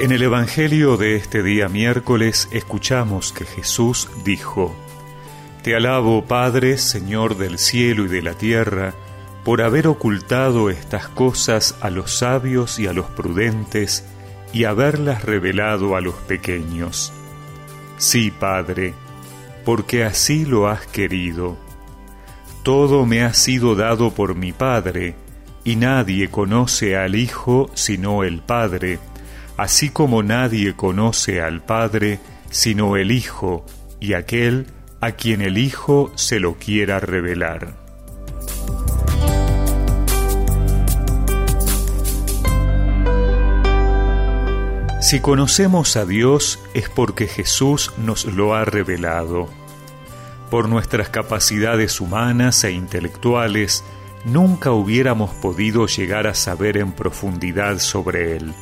En el Evangelio de este día miércoles escuchamos que Jesús dijo, Te alabo, Padre, Señor del cielo y de la tierra, por haber ocultado estas cosas a los sabios y a los prudentes, y haberlas revelado a los pequeños. Sí, Padre, porque así lo has querido. Todo me ha sido dado por mi Padre, y nadie conoce al Hijo sino el Padre, así como nadie conoce al Padre sino el Hijo y aquel a quien el Hijo se lo quiera revelar. Si conocemos a Dios es porque Jesús nos lo ha revelado. Por nuestras capacidades humanas e intelectuales, nunca hubiéramos podido llegar a saber en profundidad sobre Él.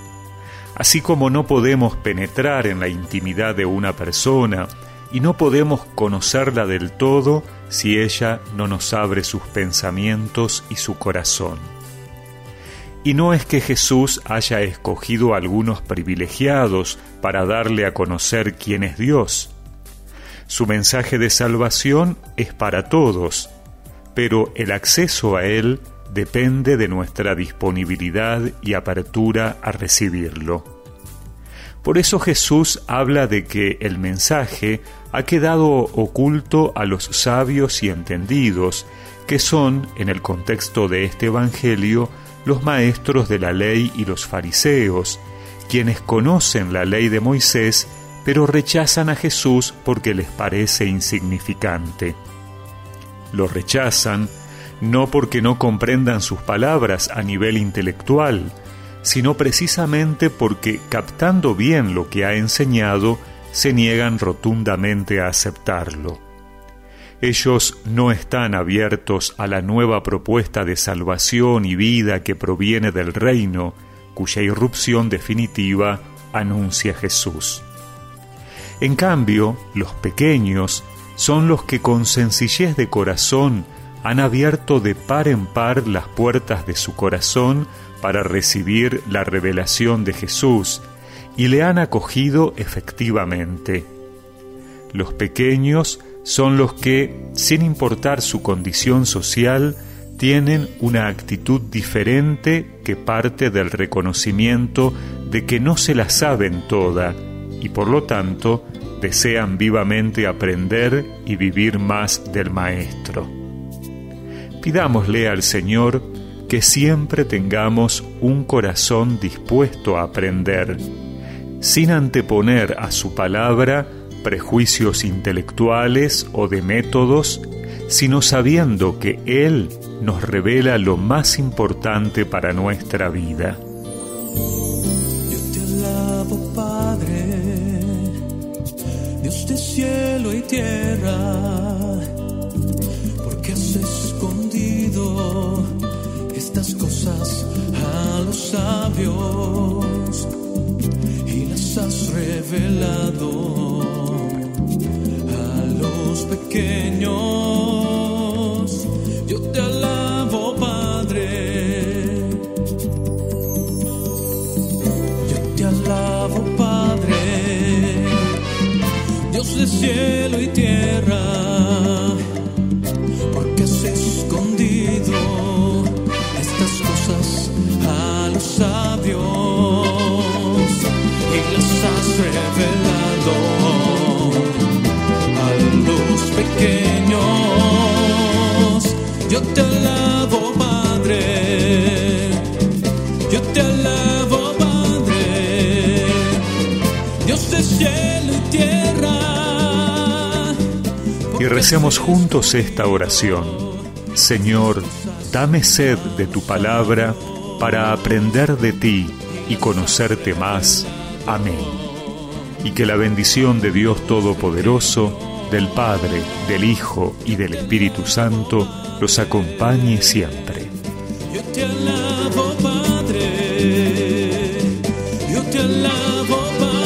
Así como no podemos penetrar en la intimidad de una persona y no podemos conocerla del todo si ella no nos abre sus pensamientos y su corazón. Y no es que Jesús haya escogido a algunos privilegiados para darle a conocer quién es Dios. Su mensaje de salvación es para todos, pero el acceso a Él depende de nuestra disponibilidad y apertura a recibirlo. Por eso Jesús habla de que el mensaje ha quedado oculto a los sabios y entendidos, que son, en el contexto de este Evangelio, los maestros de la ley y los fariseos, quienes conocen la ley de Moisés, pero rechazan a Jesús porque les parece insignificante. Lo rechazan no porque no comprendan sus palabras a nivel intelectual, sino precisamente porque, captando bien lo que ha enseñado, se niegan rotundamente a aceptarlo. Ellos no están abiertos a la nueva propuesta de salvación y vida que proviene del reino, cuya irrupción definitiva anuncia Jesús. En cambio, los pequeños son los que con sencillez de corazón han abierto de par en par las puertas de su corazón para recibir la revelación de Jesús y le han acogido efectivamente. Los pequeños son los que, sin importar su condición social, tienen una actitud diferente que parte del reconocimiento de que no se la saben toda y por lo tanto desean vivamente aprender y vivir más del Maestro. Pidámosle al Señor que siempre tengamos un corazón dispuesto a aprender, sin anteponer a su palabra prejuicios intelectuales o de métodos, sino sabiendo que Él nos revela lo más importante para nuestra vida. Yo te alabo, Padre, Dios de cielo y tierra sabios y las has revelado a los pequeños. Yo te alabo, Padre. Yo te alabo, Padre. Dios de cielo y tierra Yo te alabo, Padre. Yo te alabo, Padre. Dios de cielo y tierra. Y recemos juntos esta oración. Señor, dame sed de tu palabra para aprender de ti y conocerte más. Amén. Y que la bendición de Dios Todopoderoso, del Padre, del Hijo y del Espíritu Santo los acompañe siempre. Yo te alabo, Padre. Yo te alabo, Padre.